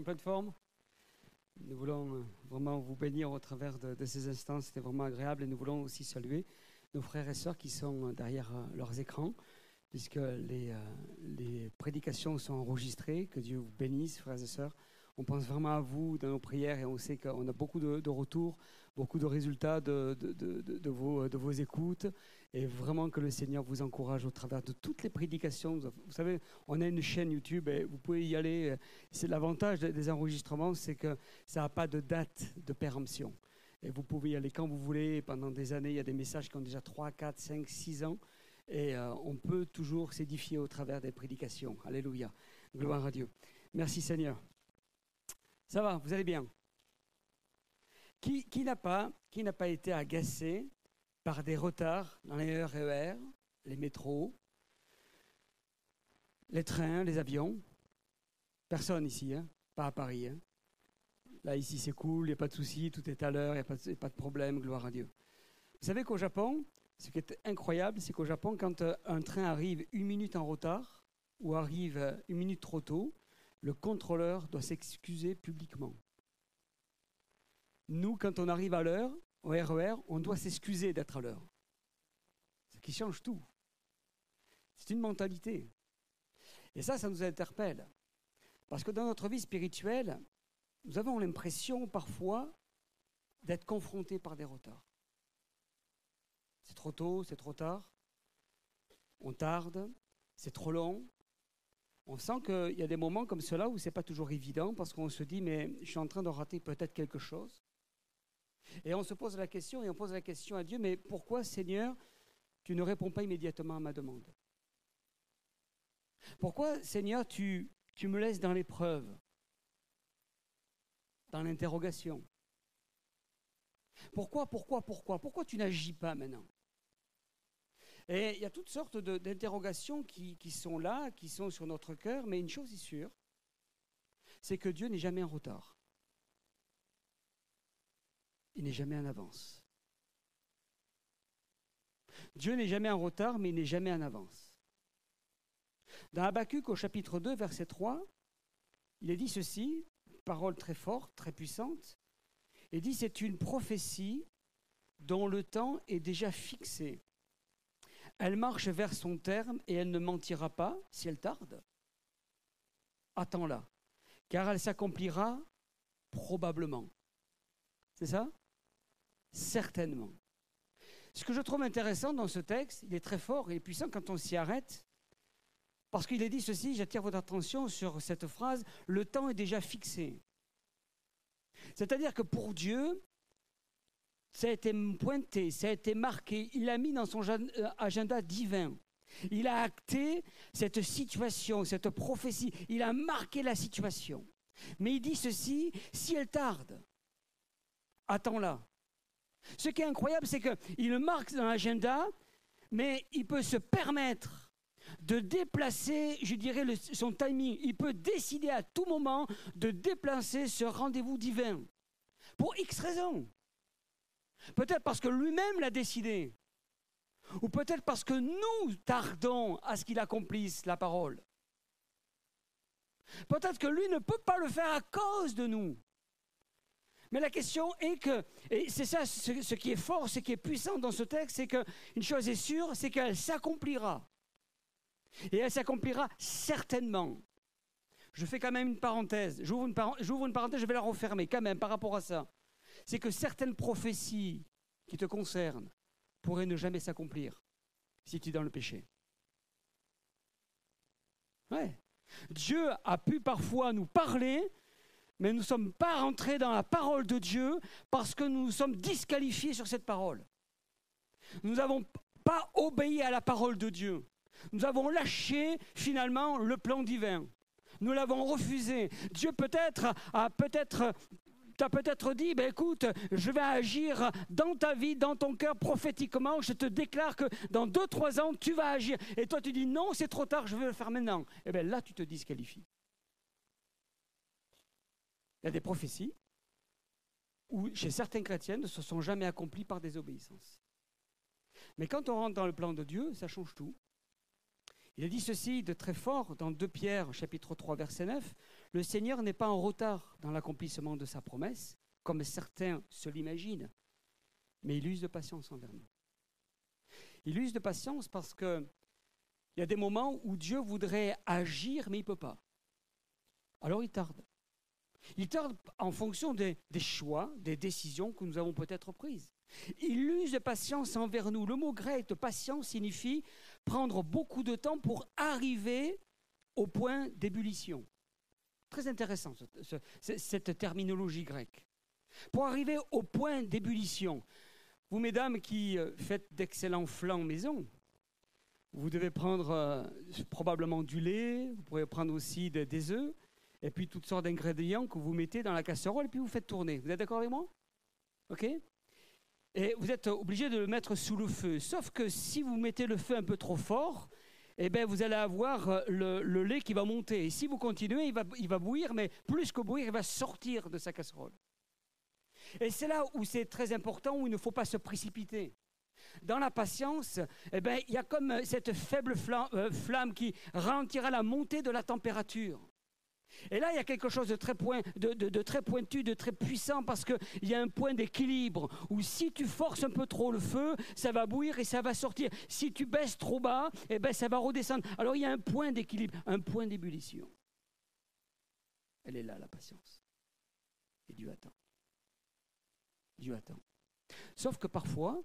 en pleine forme Nous voulons euh, vraiment vous bénir au travers de, ces instants. C'était vraiment agréable et nous voulons aussi saluer nos frères et sœurs qui sont euh, derrière euh, leurs écrans, puisque les, les prédications sont enregistrées. Que Dieu vous bénisse, frères et sœurs. On pense vraiment à vous dans nos prières et on sait qu'on a beaucoup de, retours beaucoup de résultats de, de, vos, de vos écoutes et vraiment que le Seigneur vous encourage au travers de toutes les prédications. Vous savez, on a une chaîne YouTube et vous pouvez y aller. C'est l'avantage des enregistrements, c'est que ça n'a pas de date de péremption. Et vous pouvez y aller quand vous voulez. Pendant des années, il y a des messages qui ont déjà 3, 4, 5, 6 ans. Et euh, on peut toujours s'édifier au travers des prédications. Alléluia. Gloire à Dieu. Merci Seigneur. Ça va, vous allez bien qui, n'a pas, pas été agacé par des retards dans les RER, e les métros, les trains, les avions? Personne ici, hein pas à Paris. Hein Là, ici, c'est cool, il n'y a pas de souci, tout est à l'heure, il n'y a, pas de problème, gloire à Dieu. Vous savez qu'au Japon, ce qui est incroyable, c'est qu'au Japon, quand euh, un train arrive une minute en retard ou arrive euh, une minute trop tôt, le contrôleur doit s'excuser publiquement. Nous, quand on arrive à l'heure, au RER, e on doit s'excuser d'être à l'heure. Ce qui change tout. C'est une mentalité. Et ça, ça nous interpelle. Parce que dans notre vie spirituelle, nous avons l'impression parfois d'être confrontés par des retards. C'est trop tôt, c'est trop tard, on tarde, c'est trop long. On sent qu'il y a des moments comme cela où ce n'est pas toujours évident parce qu'on se dit, mais je suis en train de rater peut-être quelque chose. Et on se pose la question, et on pose la question à Dieu, mais pourquoi Seigneur, tu ne réponds pas immédiatement à ma demande? Pourquoi Seigneur, tu, tu me laisses dans l'épreuve, dans l'interrogation? Pourquoi, pourquoi, pourquoi? Pourquoi tu n'agis pas maintenant? Et il y a toutes sortes d'interrogations qui, sont là, qui sont sur notre cœur, mais une chose est sûre, c'est que Dieu n'est jamais en retard il n'est jamais en avance. Dieu n'est jamais en retard, mais il n'est jamais en avance. Dans Habakkuk au chapitre 2, verset 3, il est dit ceci, parole très forte, très puissante. Il dit c'est une prophétie dont le temps est déjà fixé. Elle marche vers son terme et elle ne mentira pas si elle tarde. Attends-la, car elle s'accomplira probablement. C'est ça? Certainement. Ce que je trouve intéressant dans ce texte, il est très fort, et puissant quand on s'y arrête, parce qu'il est dit ceci, j'attire votre attention sur cette phrase, le temps est déjà fixé. C'est-à-dire que pour Dieu, ça a été pointé, ça a été marqué, il l'a mis dans son euh, agenda divin. Il a acté cette situation, cette prophétie, il a marqué la situation. Mais il dit ceci, si elle tarde, attends-la. Ce qui est incroyable, c'est qu'il marque dans l'agenda, mais il peut se permettre de déplacer, je dirais, son timing. Il peut décider à tout moment de déplacer ce rendez-vous divin. Pour X raisons. Peut-être parce que lui-même l'a décidé. Ou peut-être parce que nous tardons à ce qu'il accomplisse la parole. Peut-être que lui ne peut pas le faire à cause de nous. Mais la question est que, et c'est ça ce, qui est fort, ce qui est puissant dans ce texte, c'est qu'une chose est sûre, c'est qu'elle s'accomplira. Et elle s'accomplira certainement. Je fais quand même une parenthèse. J'ouvre une, une, parenthèse, je vais la refermer quand même par rapport à ça. C'est que certaines prophéties qui te concernent pourraient ne jamais s'accomplir si tu es dans le péché. Ouais. Dieu a pu parfois nous parler mais nous ne sommes pas rentrés dans la parole de Dieu parce que nous nous sommes disqualifiés sur cette parole. Nous n'avons pas obéi à la parole de Dieu. Nous avons lâché finalement le plan divin. Nous l'avons refusé. Dieu peut-être a peut-être t'a peut-être dit, ben écoute, je vais agir dans ta vie, dans ton cœur prophétiquement. Je te déclare que dans deux, trois ans, tu vas agir. Et toi, tu dis non, c'est trop tard, je vais le faire maintenant. Et eh bien là, tu te disqualifies. Il y a des prophéties où, chez certains chrétiens, ne se sont jamais accomplies par désobéissance. Mais quand on rentre dans le plan de Dieu, ça change tout. Il a dit ceci de très fort dans 2 Pierre, chapitre 3, verset 9. Le Seigneur n'est pas en retard dans l'accomplissement de sa promesse, comme certains se l'imaginent, mais il use de patience envers nous. Il use de patience parce que il y a des moments où Dieu voudrait agir, mais il ne peut pas. Alors il tarde. Il tarde en fonction des, choix, des décisions que nous avons peut-être prises. Il use de patience envers nous. Le mot grec patience signifie prendre beaucoup de temps pour arriver au point d'ébullition. Très intéressant cette terminologie grecque. Pour arriver au point d'ébullition, vous mesdames qui euh, faites d'excellents flancs maison, vous devez prendre euh, probablement du lait, vous pourrez prendre aussi des œufs, et puis toutes sortes d'ingrédients que vous mettez dans la casserole et puis vous faites tourner. Vous êtes d'accord avec moi? Ok? Et vous êtes obligé de le mettre sous le feu. Sauf que si vous mettez le feu un peu trop fort, eh bien, vous allez avoir euh, le, lait qui va monter. Et si vous continuez, il va, il va bouillir, mais plus que bouillir, il va sortir de sa casserole. Et c'est là où c'est très important, où il ne faut pas se précipiter. Dans la patience, eh bien, il y a comme cette faible euh, flamme qui ralentira la montée de la température. Et là, il y a quelque chose de très, pointu, de très puissant, parce qu'il y a un point d'équilibre, où si tu forces un peu trop le feu, ça va bouillir et ça va sortir. Si tu baisses trop bas, eh ben, ça va redescendre. Alors il y a un point d'équilibre, un point d'ébullition. Elle est là, la patience. Et Dieu attend. Dieu attend. Sauf que parfois,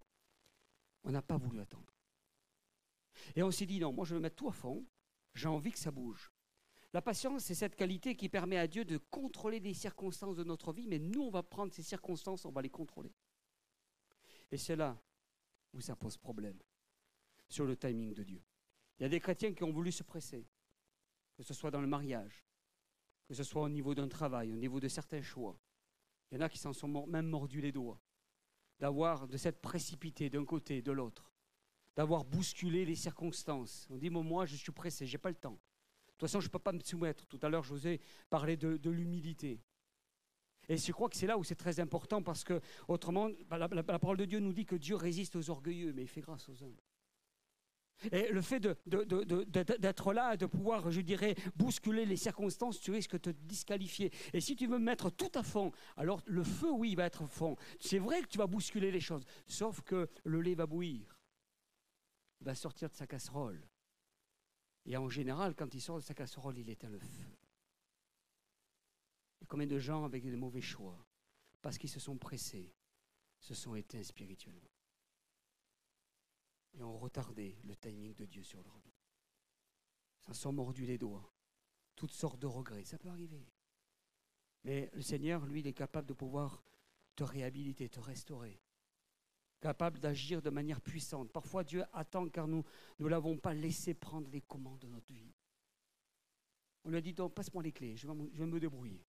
on n'a pas voulu attendre. Et on s'est dit, non, moi je vais mettre tout à fond, j'ai envie que ça bouge. La patience, c'est cette qualité qui permet à Dieu de contrôler les circonstances de notre vie, mais nous, on va prendre ces circonstances, on va les contrôler. Et c'est là où ça pose problème, sur le timing de Dieu. Il y a des chrétiens qui ont voulu se presser, que ce soit dans le mariage, que ce soit au niveau d'un travail, au niveau de certains choix. Il y en a qui s'en sont même mordus les doigts, d'avoir de cette précipité d'un côté, de l'autre, d'avoir bousculé les circonstances. On dit, moi, je suis pressé, j'ai pas le temps. De toute façon, je ne peux pas me soumettre. Tout à l'heure, José parlait de, de l'humilité. Et je crois que c'est là où c'est très important parce que, autrement, bah, la, parole de Dieu nous dit que Dieu résiste aux orgueilleux, mais il fait grâce aux humbles. Et le fait d'être là, de pouvoir, je dirais, bousculer les circonstances, tu risques de te disqualifier. Et si tu veux mettre tout à fond, alors le feu, oui, va être fond. C'est vrai que tu vas bousculer les choses, sauf que le lait va bouillir. Il va sortir de sa casserole. Et en général, quand il sort de sa casserole, il éteint le feu. Combien de gens avec des mauvais choix, parce qu'ils se sont pressés, se sont éteints spirituellement et ont retardé le timing de Dieu sur leur vie. S'en sont mordus les doigts. Toutes sortes de regrets, ça peut arriver. Mais le Seigneur, lui, il est capable de pouvoir te réhabiliter, te restaurer capable d'agir de manière puissante. Parfois, Dieu attend car nous ne l'avons pas laissé prendre les commandes de notre vie. On lui a dit, donc, passe-moi les clés, je vais, me débrouiller.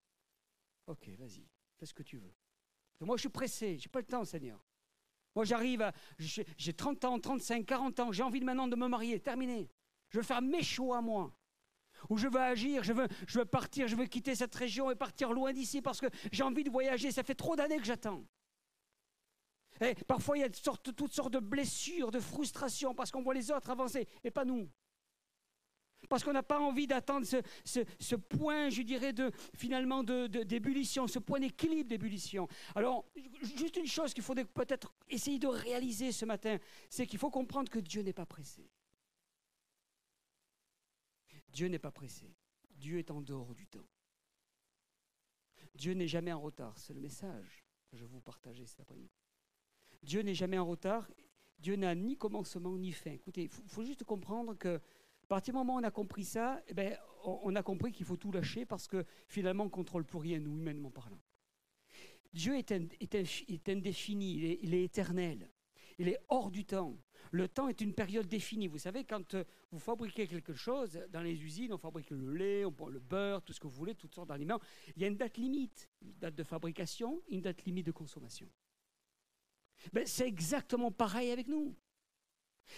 Ok, vas-y, fais ce que tu veux. moi, je suis pressé, je n'ai pas le temps, Seigneur. Moi, j'arrive, j'ai 30 ans, 35, 40 ans, j'ai envie maintenant de me marier, terminé. Je veux faire mes choix à moi. Ou je veux agir, je veux, je veux partir, je veux quitter cette région et partir loin d'ici parce que j'ai envie de voyager. Ça fait trop d'années que j'attends. Et parfois, il y a toutes sortes, de blessures, de frustrations, parce qu'on voit les autres avancer, et pas nous. Parce qu'on n'a pas envie d'attendre ce, point, je dirais, finalement, d'ébullition, ce point d'équilibre d'ébullition. Alors, juste une chose qu'il faudrait peut-être essayer de réaliser ce matin, c'est qu'il faut comprendre que Dieu n'est pas pressé. Dieu n'est pas pressé. Dieu est en dehors du temps. Dieu n'est jamais en retard. C'est le message que je vous partager cet après-midi. Dieu n'est jamais en retard. Dieu n'a ni commencement ni fin. Écoutez, il faut, juste comprendre que à partir du moment où on a compris ça, eh ben, on, a compris qu'il faut tout lâcher parce que finalement, on ne contrôle plus rien, nous, humainement parlant. Dieu est, indéfini, il est, éternel, il est hors du temps. Le temps est une période définie. Vous savez, quand euh, vous fabriquez quelque chose, dans les usines, on fabrique le lait, on prend le beurre, tout ce que vous voulez, toutes sortes d'aliments, il y a une date limite, une date de fabrication, une date limite de consommation. Ben, c'est exactement pareil avec nous.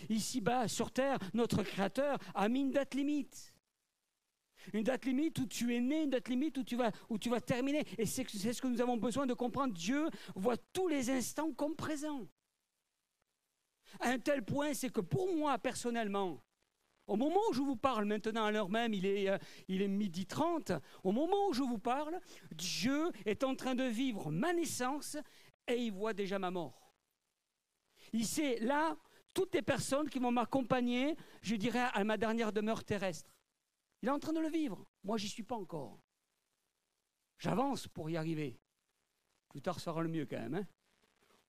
Ici-bas, sur Terre, notre Créateur a mis une date limite. Une date limite où tu es né, une date limite où tu vas, où tu vas terminer. Et c'est ce que nous avons besoin de comprendre. Dieu voit tous les instants comme présents. À un tel point, c'est que pour moi, personnellement, Au moment où je vous parle maintenant, à l'heure même, il est, euh, il est midi 30, au moment où je vous parle, Dieu est en train de vivre ma naissance et il voit déjà ma mort. Il sait là toutes les personnes qui vont m'accompagner, je dirais, à ma dernière demeure terrestre. Il est en train de le vivre. Moi, j'y suis pas encore. J'avance pour y arriver. Plus tard sera le mieux quand même. Hein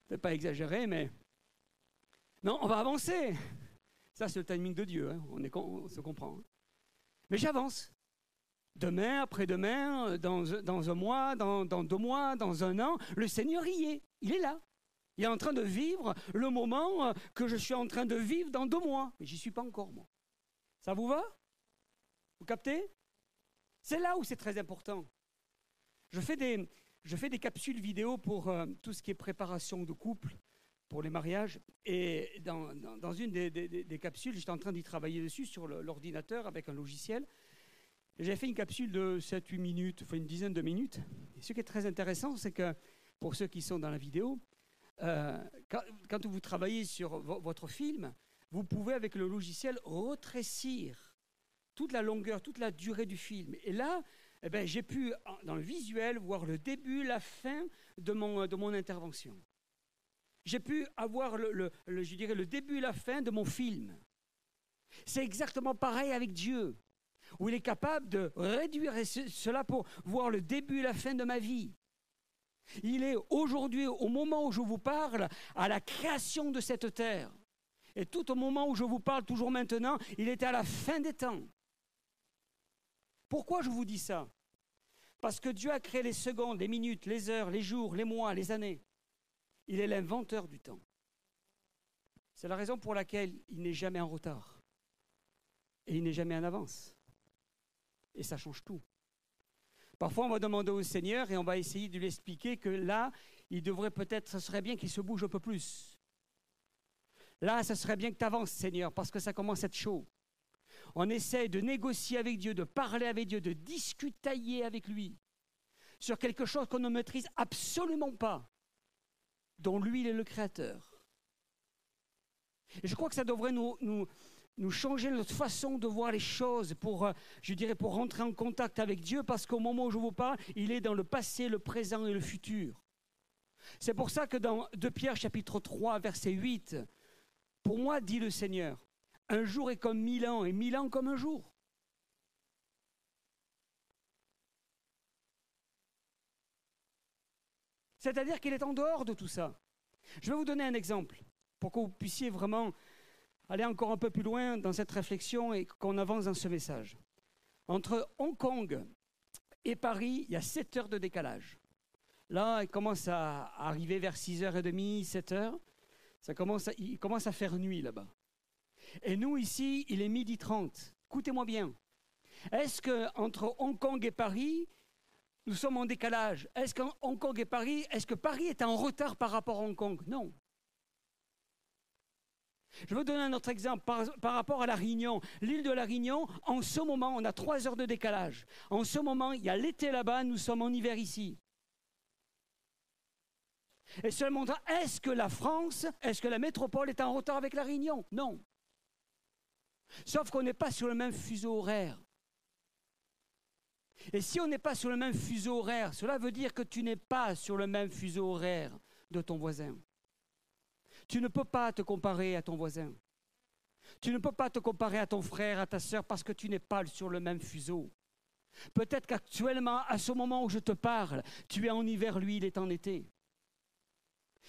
ne pas exagérer, mais... Non, on va avancer. Ça, c'est le timing de Dieu. Hein. On, se comprend. Hein. Mais j'avance. Demain, après-demain, dans, dans, un mois, dans deux mois, dans un an, le Seigneur y est. Il est là. Il est en train de vivre le moment euh, que je suis en train de vivre dans deux mois. Mais j'y suis pas encore, moi. Ça vous va? Vous captez? C'est là où c'est très important. Je fais, des, capsules vidéo pour euh, tout ce qui est préparation de couple, pour les mariages. Et dans, une des, capsules, j'étais en train d'y travailler dessus sur l'ordinateur avec un logiciel. J'ai fait une capsule de 7-8 minutes, enfin une dizaine de minutes. Ce qui est très intéressant, c'est que pour ceux qui sont dans la vidéo, euh, quand, vous travaillez sur votre film, vous pouvez avec le logiciel retrécir toute la longueur, toute la durée du film. Et là, eh ben, j'ai pu, dans le visuel, voir le début, la fin de mon, intervention. J'ai pu avoir le, je dirais, le début et la fin de mon film. C'est exactement pareil avec Dieu, où il est capable de réduire cela pour voir le début et la fin de ma vie. Il est aujourd'hui, au moment où je vous parle, à la création de cette terre. Et tout au moment où je vous parle, toujours maintenant, il était à la fin des temps. Pourquoi je vous dis ça? Parce que Dieu a créé les secondes, les minutes, les heures, les jours, les mois, les années. Il est l'inventeur du temps. C'est la raison pour laquelle il n'est jamais en retard. Et il n'est jamais en avance. Et ça change tout. Parfois, on va demander au Seigneur et on va essayer de lui expliquer que là, il devrait peut-être, ce serait bien qu'il se bouge un peu plus. Là, ce serait bien que tu avances, Seigneur, parce que ça commence à être chaud. On essaie de négocier avec Dieu, de parler avec Dieu, de discutailler avec lui sur quelque chose qu'on ne maîtrise absolument pas, dont lui, il est le créateur. Et je crois que ça devrait nous, nous, nous changer notre façon de voir les choses pour, euh, je dirais, pour rentrer en contact avec Dieu, parce qu'au moment où je vous parle, il est dans le passé, le présent et le futur. C'est pour ça que dans 2 Pierre chapitre 3, verset 8, pour moi, dit le Seigneur, un jour est comme mille ans et mille ans comme un jour. C'est-à-dire qu'il est en dehors de tout ça. Je vais vous donner un exemple pour que vous puissiez vraiment aller encore un peu plus loin dans cette réflexion et qu'on avance dans ce message. Entre Hong Kong et Paris, il y a 7 heures de décalage. Là, il commence à arriver vers 6h30, 7h. Ça commence il commence à faire nuit là-bas. Et nous, ici, il est midi 30. Écoutez-moi bien. Est-ce qu'entre Hong Kong et Paris, nous sommes en décalage? Est-ce qu'en Hong Kong et Paris, est-ce que Paris est en retard par rapport à Hong Kong? Non. Je vais vous donner un autre exemple par, rapport à la Réunion. L'île de la Réunion, en ce moment, on a trois heures de décalage. En ce moment, il y a l'été là-bas, nous sommes en hiver ici. Et seulement, est-ce que la France, est-ce que la métropole est en retard avec la Réunion? Non. Sauf qu'on n'est pas sur le même fuseau horaire. Et si on n'est pas sur le même fuseau horaire, cela veut dire que tu n'es pas sur le même fuseau horaire de ton voisin. Tu ne peux pas te comparer à ton voisin. Tu ne peux pas te comparer à ton frère, à ta sœur, parce que tu n'es pas sur le même fuseau. Peut-être qu'actuellement, à ce moment où je te parle, tu es en hiver, lui, il est en été.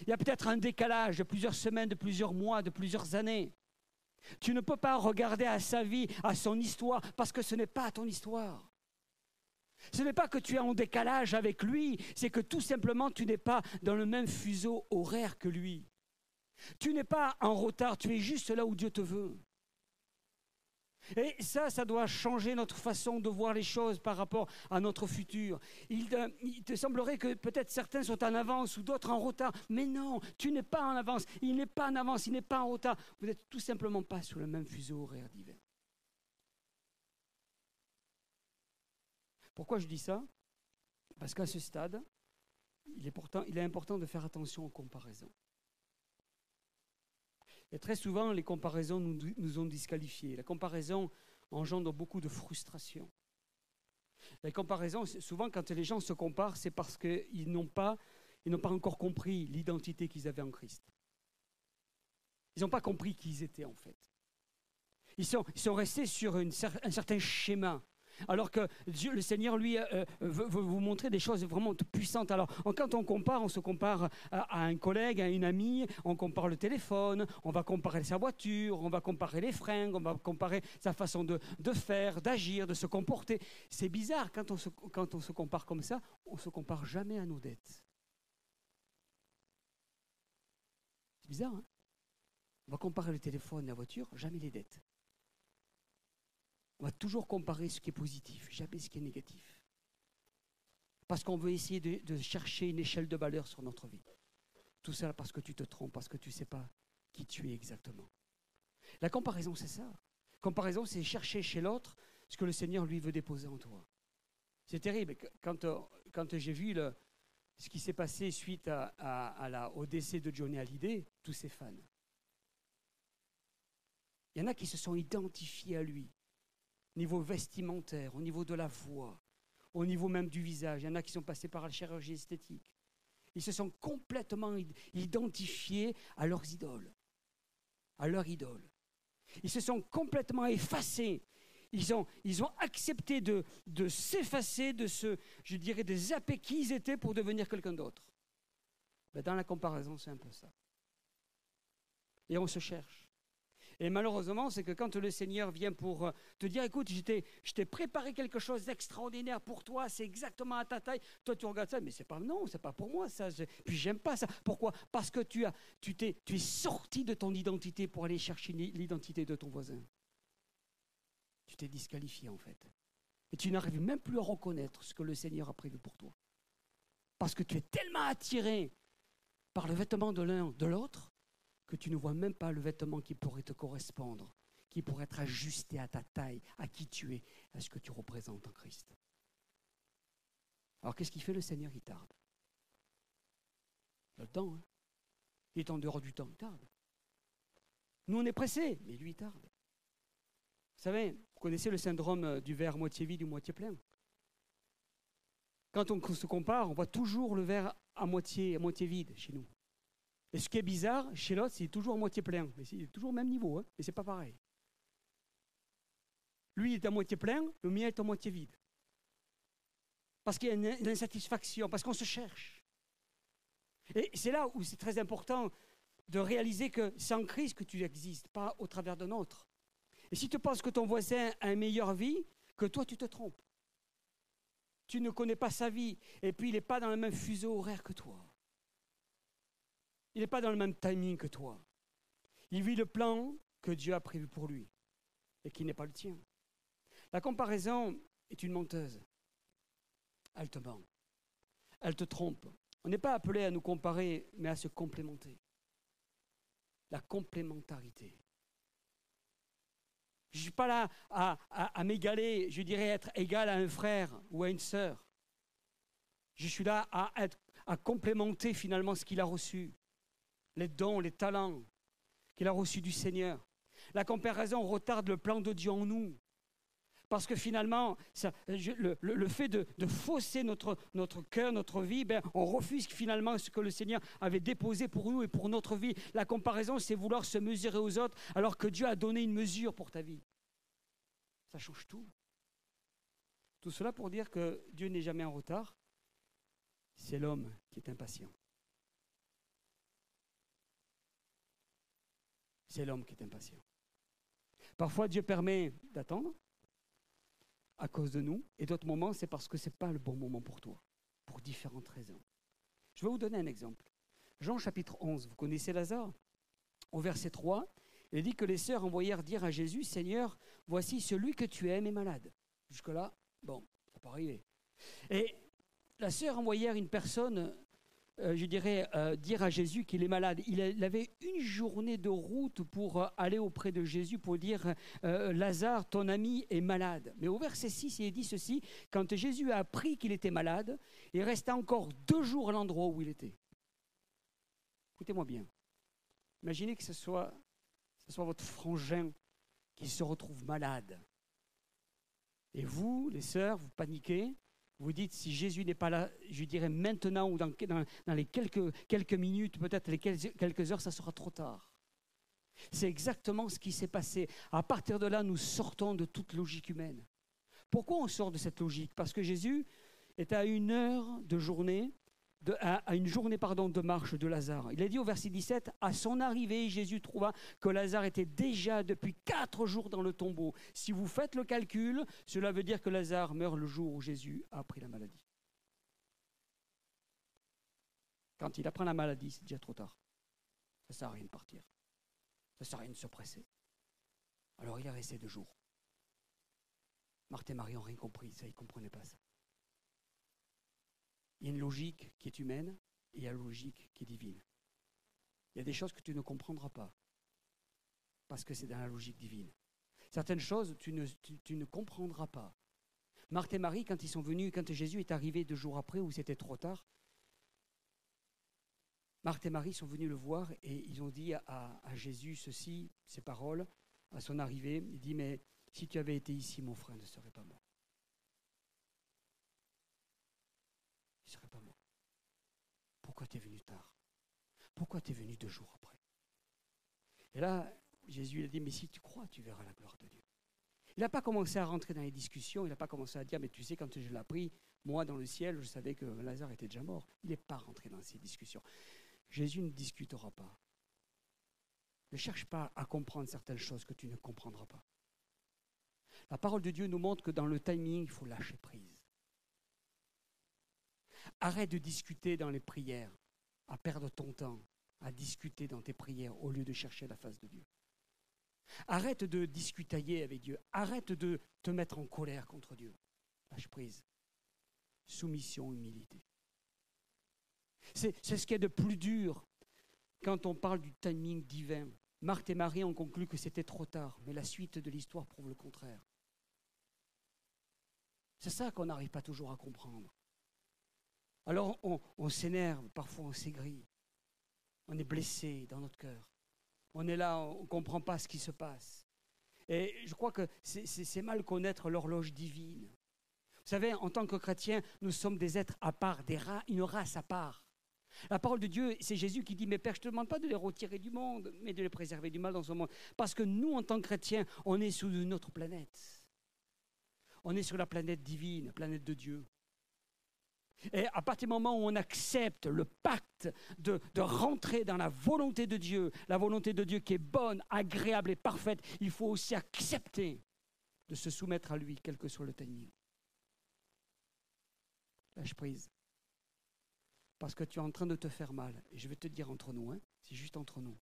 Il y a peut-être un décalage de plusieurs semaines, de plusieurs mois, de plusieurs années. Tu ne peux pas regarder à sa vie, à son histoire, parce que ce n'est pas ton histoire. Ce n'est pas que tu es en décalage avec lui, c'est que tout simplement tu n'es pas dans le même fuseau horaire que lui. Tu n'es pas en retard, tu es juste là où Dieu te veut. Et ça, ça doit changer notre façon de voir les choses par rapport à notre futur. Il te, semblerait que peut-être certains sont en avance ou d'autres en retard. Mais non, tu n'es pas en avance. Il n'est pas en avance, il n'est pas en retard. Vous n'êtes tout simplement pas sur le même fuseau horaire d'hiver. Pourquoi je dis ça? Parce qu'à ce stade, il est important de faire attention aux comparaisons. Et très souvent, les comparaisons nous, ont disqualifiés. La comparaison engendre beaucoup de frustration. La comparaison, souvent quand les gens se comparent, c'est parce qu'ils n'ont pas, encore compris l'identité qu'ils avaient en Christ. Ils n'ont pas compris qui ils étaient en fait. Ils sont, restés sur un certain schéma. Alors que le Seigneur, lui, euh, euh, veut, vous montrer des choses vraiment puissantes. Alors, quand on compare, on se compare à, un collègue, à une amie, on compare le téléphone, on va comparer sa voiture, on va comparer les fringues, on va comparer sa façon de, faire, d'agir, de se comporter. C'est bizarre, quand on, se, compare comme ça, on se compare jamais à nos dettes. C'est bizarre, hein? On va comparer le téléphone et la voiture, jamais les dettes. On va toujours comparer ce qui est positif, jamais ce qui est négatif. Parce qu'on veut essayer de, chercher une échelle de valeur sur notre vie. Tout ça parce que tu te trompes, parce que tu ne sais pas qui tu es exactement. La comparaison, c'est ça. Comparaison, c'est chercher chez l'autre ce que le Seigneur lui veut déposer en toi. C'est terrible. Quand, quand j'ai vu ce qui s'est passé suite au décès de Johnny Hallyday, tous ses fans, il y en a qui se sont identifiés à lui niveau vestimentaire, au niveau de la voix, au niveau même du visage. Il y en a qui sont passés par la chirurgie esthétique. Ils se sont complètement identifiés à leurs idoles, à leur idole. Ils se sont complètement effacés. Ils ont, ils ont accepté de, s'effacer, de se, je dirais, de zapper qui ils étaient pour devenir quelqu'un d'autre. Ben, dans la comparaison, c'est un peu ça. Et on se cherche. Et malheureusement, c'est que quand le Seigneur vient pour euh, te dire, écoute, je t'ai préparé quelque chose d'extraordinaire pour toi, c'est exactement à ta taille. Toi, tu regardes ça, mais c'est pas, non, c'est pas pour moi ça. Puis j'aime pas ça. Pourquoi? Parce que tu, as, tu, t'es, tu es sorti de ton identité pour aller chercher l'identité de ton voisin. Tu t'es disqualifié en fait. Et tu n'arrives même plus à reconnaître ce que le Seigneur a prévu pour toi. Parce que tu es tellement attiré par le vêtement de l'un, de l'autre, que tu ne vois même pas le vêtement qui pourrait te correspondre, qui pourrait être ajusté à ta taille, à qui tu es, à ce que tu représentes en Christ. Alors qu'est-ce qu'il fait le Seigneur? Il tarde. Le temps. Hein il est en dehors du temps, il tarde. Nous, on est pressés, mais lui, il tarde. Vous savez, vous connaissez le syndrome euh, du verre moitié vide ou moitié plein? Quand on se compare, on voit toujours le verre à moitié, à moitié vide chez nous. Et ce qui est bizarre, chez l'autre, c'est toujours à moitié plein. Mais c'est toujours au même niveau, hein, mais c'est pas pareil. Lui, il est à moitié plein, le mien est à moitié vide. Parce qu'il y a une, insatisfaction, parce qu'on se cherche. Et c'est là où c'est très important de réaliser que c'est en Christ que tu existes, pas au travers d'un autre. Et si tu penses que ton voisin a une meilleure vie, que toi, tu te trompes. Tu ne connais pas sa vie, et puis il n'est pas dans le même fuseau horaire que toi. Il n'est pas dans le même timing que toi. Il vit le plan que Dieu a prévu pour lui et qui n'est pas le tien. La comparaison est une menteuse. Elle te ment. Elle te trompe. On n'est pas appelé à nous comparer, mais à se complémenter. La complémentarité. Je ne suis pas là à, m'égaler, je dirais être égal à un frère ou à une sœur. Je suis là à complémenter finalement ce qu'il a reçu les dons, les talents qu'il a reçus du Seigneur. La comparaison retarde le plan de Dieu en nous. Parce que finalement, le, fait de, fausser notre, notre cœur, notre vie, ben, on refuse finalement ce que le Seigneur avait déposé pour nous et pour notre vie. La comparaison, c'est vouloir se mesurer aux autres alors que Dieu a donné une mesure pour ta vie. Ça change tout. Tout cela pour dire que Dieu n'est jamais en retard. C'est l'homme qui est impatient. C'est l'homme qui est impatient. Parfois, Dieu permet d'attendre à cause de nous, et d'autres moments, c'est parce que ce n'est pas le bon moment pour toi, pour différentes raisons. Je vais vous donner un exemple. Jean chapitre 11, vous connaissez Lazare? Au verset 3, il dit que les sœurs envoyèrent dire à Jésus, Seigneur, voici celui que tu aimes est malade. Jusque-là, bon, ça peut arriver. Et la sœur envoyèrent une personne euh, je dirais, euh, dire à Jésus qu'il est malade. Il avait une journée de route pour euh, aller auprès de Jésus pour dire Lazare, ton ami est malade. Mais au verset 6, il est dit ceci quand Jésus a appris qu'il était malade, il restait encore deux jours à l'endroit où il était. Écoutez-moi bien. Imaginez que ce soit ce soit votre frangin qui se retrouve malade. Et vous, les sœurs, vous paniquez, vous dites, si Jésus n'est pas là, je dirais maintenant ou dans, les quelques, quelques minutes, peut-être les quelques heures, ça sera trop tard. C'est exactement ce qui s'est passé. À partir de là, nous sortons de toute logique humaine. Pourquoi on sort de cette logique? Parce que Jésus est à une heure de journée à, une journée pardon, de marche de Lazare. Il a dit au verset 17, à son arrivée, Jésus trouva que Lazare était déjà depuis quatre jours dans le tombeau. Si vous faites le calcul, cela veut dire que Lazare meurt le jour où Jésus a pris la maladie. Quand il apprend la maladie, c'est déjà trop tard. Ça ne sert à rien de partir. Ça ne sert à rien de se presser. Alors il a resté deux jours. Marthe et Marie n'ont rien compris, ça, ils ne comprenaient pas ça. Il y a une logique qui est humaine et il y a une logique qui est divine. Il y a des choses que tu ne comprendras pas parce que c'est dans la logique divine. Certaines choses, tu ne, comprendras pas. Marthe et Marie, quand ils sont venus, quand Jésus est arrivé deux jours après, où c'était trop tard, Marthe et Marie sont venus le voir et ils ont dit à, à, Jésus ceci, ces paroles, à son arrivée. Il dit, mais si tu avais été ici, mon frère ne serait pas mort. Pourquoi tu es venu tard? Pourquoi tu es venu deux jours après? Et là, Jésus il a dit, mais si tu crois, tu verras la gloire de Dieu. Il n'a pas commencé à rentrer dans les discussions, il n'a pas commencé à dire, mais tu sais, quand je l'ai appris, moi dans le ciel, je savais que Lazare était déjà mort. Il n'est pas rentré dans ces discussions. Jésus ne discutera pas. Ne cherche pas à comprendre certaines choses que tu ne comprendras pas. La parole de Dieu nous montre que dans le timing, il faut lâcher prise. Arrête de discuter dans les prières, à perdre ton temps à discuter dans tes prières au lieu de chercher la face de Dieu. Arrête de discutailler avec Dieu. Arrête de te mettre en colère contre Dieu. Lâche prise. Soumission, humilité. C'est ce qui est de plus dur quand on parle du timing divin. Marthe et Marie ont conclu que c'était trop tard, mais la suite de l'histoire prouve le contraire. C'est ça qu'on n'arrive pas toujours à comprendre. Alors on, s'énerve, parfois on s'aigrit, on est blessé dans notre cœur. On est là, on ne comprend pas ce qui se passe. Et je crois que c'est mal connaître l'horloge divine. Vous savez, en tant que chrétiens, nous sommes des êtres à part, des rats, une race à part. La parole de Dieu, c'est Jésus qui dit, mais Père, je ne te demande pas de les retirer du monde, mais de les préserver du mal dans ce monde. Parce que nous, en tant que chrétiens, on est sur une autre planète. On est sur la planète divine, la planète de Dieu. Et à partir du moment où on accepte le pacte de, rentrer dans la volonté de Dieu, la volonté de Dieu qui est bonne, agréable et parfaite, il faut aussi accepter de se soumettre à lui, quel que soit le timing. Lâche prise. Parce que tu es en train de te faire mal. Et je vais te dire entre nous, hein, c'est juste entre nous.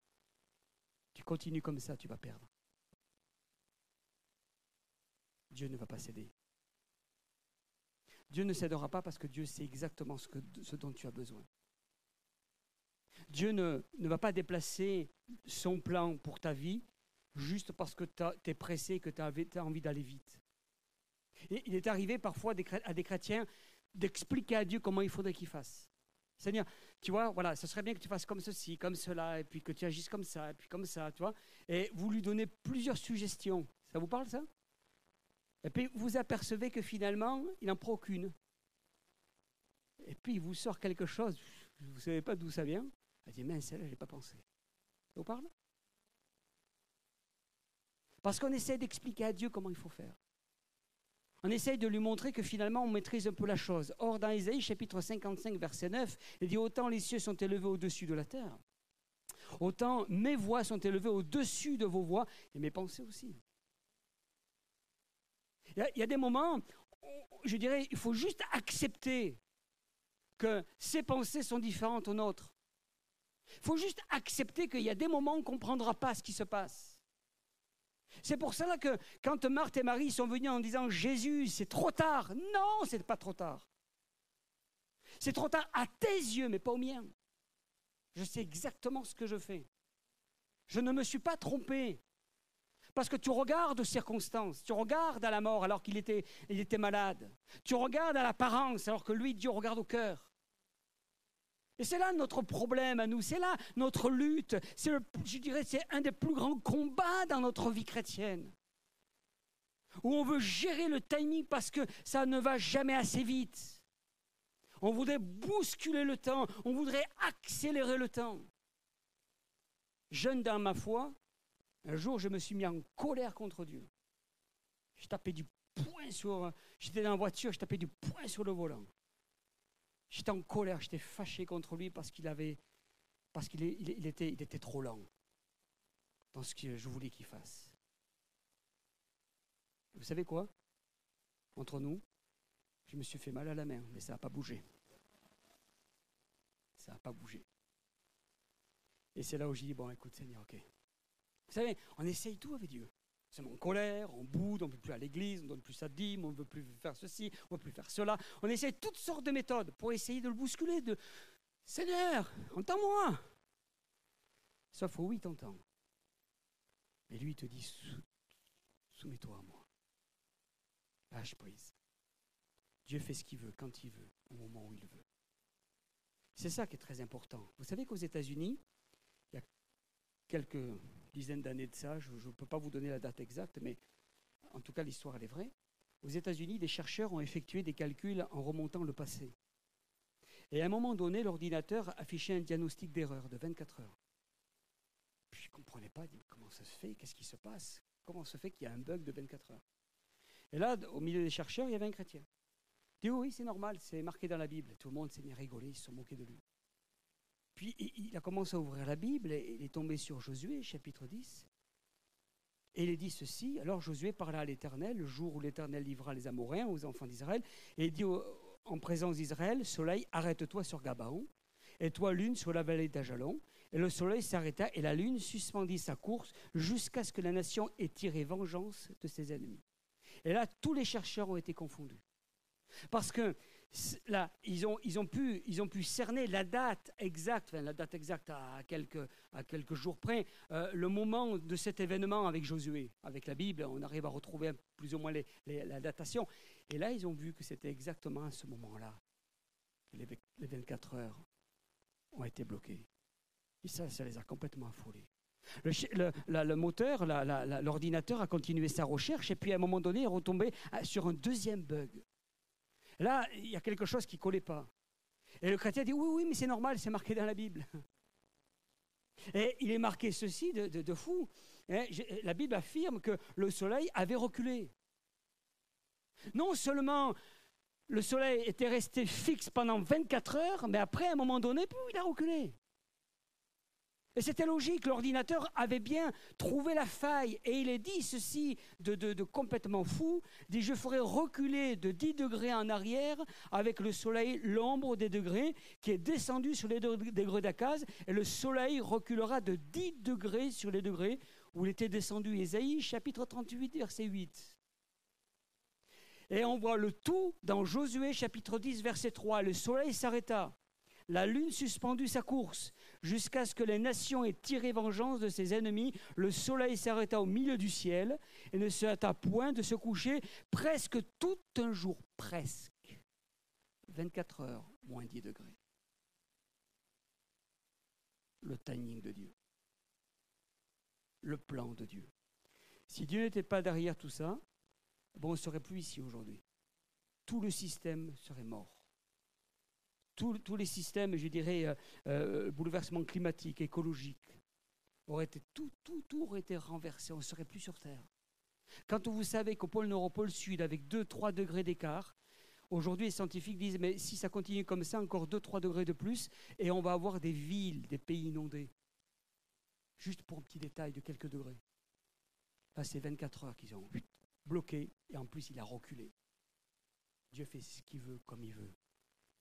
Tu continues comme ça, tu vas perdre. Dieu ne va pas céder. Dieu ne cédera pas parce que Dieu sait exactement ce, que, ce dont tu as besoin. Dieu ne, ne, va pas déplacer son plan pour ta vie juste parce que tu es pressé et que tu as, envie d'aller vite. Et il est arrivé parfois à des chrétiens d'expliquer à Dieu comment il faudrait qu'il fasse. Seigneur, tu vois, voilà, ce serait bien que tu fasses comme ceci, comme cela, et puis que tu agisses comme ça, et puis comme ça, tu vois. Et vous lui donnez plusieurs suggestions. Ça vous parle, ça? Et puis vous apercevez que finalement, il n'en prend aucune. Et puis il vous sort quelque chose, vous ne savez pas d'où ça vient. Elle dit, mais celle-là, je n'ai pas pensé. Ça vous parle Parce qu'on essaie d'expliquer à Dieu comment il faut faire. On essaye de lui montrer que finalement on maîtrise un peu la chose. Or, dans Isaïe chapitre 55, verset 9, il dit Autant les cieux sont élevés au-dessus de la terre, autant mes voix sont élevées au-dessus de vos voix, et mes pensées aussi. Il y, a des moments, je dirais, il faut juste accepter que ses pensées sont différentes aux nôtres. Il faut juste accepter qu'il y a des moments où on ne comprendra pas ce qui se passe. C'est pour cela que quand Marthe et Marie sont venus en disant Jésus, c'est trop tard. Non, ce n'est pas trop tard. C'est trop tard à tes yeux, mais pas aux miens. Je sais exactement ce que je fais. Je ne me suis pas trompé. Parce que tu regardes aux circonstances, tu regardes à la mort alors qu'il était, malade. Tu regardes à l'apparence alors que lui, Dieu regarde au cœur. Et c'est là notre problème à nous, c'est là notre lutte, c'est je dirais c'est un des plus grands combats dans notre vie chrétienne. Où on veut gérer le timing parce que ça ne va jamais assez vite. On voudrait bousculer le temps, on voudrait accélérer le temps. Jeune dans ma foi, un jour je me suis mis en colère contre Dieu. Je tapais du poing sur. J'étais dans la voiture, je tapais du poing sur le volant. J'étais en colère, j'étais fâché contre lui parce qu'il avait. Parce qu'il il était, était trop lent dans ce que je voulais qu'il fasse. Vous savez quoi? Entre nous, je me suis fait mal à la main, mais ça n'a pas bougé. Ça n'a pas bougé. Et c'est là où j'ai dit, bon, écoute Seigneur, ok. Vous savez, on essaye tout avec Dieu. C'est en colère, on boude, on ne veut plus à l'église, on ne donne plus sa dîme, on ne veut plus faire ceci, on ne veut plus faire cela. On essaye toutes sortes de méthodes pour essayer de le bousculer, de Seigneur, entends-moi. Sauf oui, t'entends. Mais lui, il te dit, soumets-toi à moi. Lâche prise. Dieu fait ce qu'il veut, quand il veut, au moment où il veut. C'est ça qui est très important. Vous savez qu'aux États-Unis, il y a quelques dizaines d'années de ça, je ne peux pas vous donner la date exacte, mais en tout cas l'histoire est vraie. Aux États-Unis, des chercheurs ont effectué des calculs en remontant le passé. Et à un moment donné, l'ordinateur affichait un diagnostic d'erreur de 24 heures. Puis je ne comprenais pas, comment ça se fait, qu'est-ce qui se passe, comment se fait qu'il y a un bug de 24 heures? Et là, au milieu des chercheurs, il y avait un chrétien. Il dit oui, c'est normal, c'est marqué dans la Bible. Tout le monde s'est mis à rigoler, ils se sont moqués de lui. Puis il a commencé à ouvrir la Bible et il est tombé sur Josué, chapitre 10. Et il dit ceci Alors Josué parla à l'Éternel le jour où l'Éternel livra les Amoréens aux enfants d'Israël. Et il dit en présence d'Israël Soleil, arrête-toi sur Gabaon, et toi, lune, sur la vallée d'Ajalon. Et le soleil s'arrêta et la lune suspendit sa course jusqu'à ce que la nation ait tiré vengeance de ses ennemis. Et là, tous les chercheurs ont été confondus. Parce que là, ils ont, pu, cerner la date exacte, la date exacte à quelques, jours près, euh, le moment de cet événement avec Josué. Avec la Bible, on arrive à retrouver plus ou moins la datation. Et là, ils ont vu que c'était exactement à ce moment-là que les, les 24 heures ont été bloquées. Et ça, ça les a complètement affolés. Le, le, moteur, l'ordinateur a continué sa recherche et puis à un moment donné, il est retombé euh, sur un deuxième bug. Là, il y a quelque chose qui ne collait pas. Et le chrétien dit Oui, oui, mais c'est normal, c'est marqué dans la Bible. Et il est marqué ceci de, fou. Hein, la Bible affirme que le soleil avait reculé. Non seulement le soleil était resté fixe pendant 24 heures, mais après, à un moment donné, il a reculé. Et c'était logique, l'ordinateur avait bien trouvé la faille. Et il est dit ceci de, complètement fou, dit je ferai reculer de 10 degrés en arrière avec le soleil, l'ombre des degrés qui est descendu sur les degrés d'Akaz, et le soleil reculera de 10 degrés sur les degrés où il était descendu. Ésaïe chapitre 38 verset 8. Et on voit le tout dans Josué chapitre 10 verset 3. Le soleil s'arrêta, la lune suspendit sa course jusqu'à ce que les nations aient tiré vengeance de ses ennemis. Le soleil s'arrêta au milieu du ciel et ne se hâta point de se coucher presque tout un jour, presque. 24 heures, moins 10 degrés. Le timing de Dieu. Le plan de Dieu. Si Dieu n'était pas derrière tout ça, bon, on ne serait plus ici aujourd'hui. Tout le système serait mort tous les systèmes, je dirais, euh, euh, bouleversement climatique, écologique, aurait été, tout, tout, tout aurait été renversé, on ne serait plus sur Terre. Quand vous savez qu'au pôle nord, au pôle sud, avec 2-3 degrés d'écart, aujourd'hui les scientifiques disent, mais si ça continue comme ça, encore 2-3 degrés de plus, et on va avoir des villes, des pays inondés. Juste pour un petit détail de quelques degrés. Là, c'est 24 heures qu'ils ont bloqué, et en plus, il a reculé. Dieu fait ce qu'il veut, comme il veut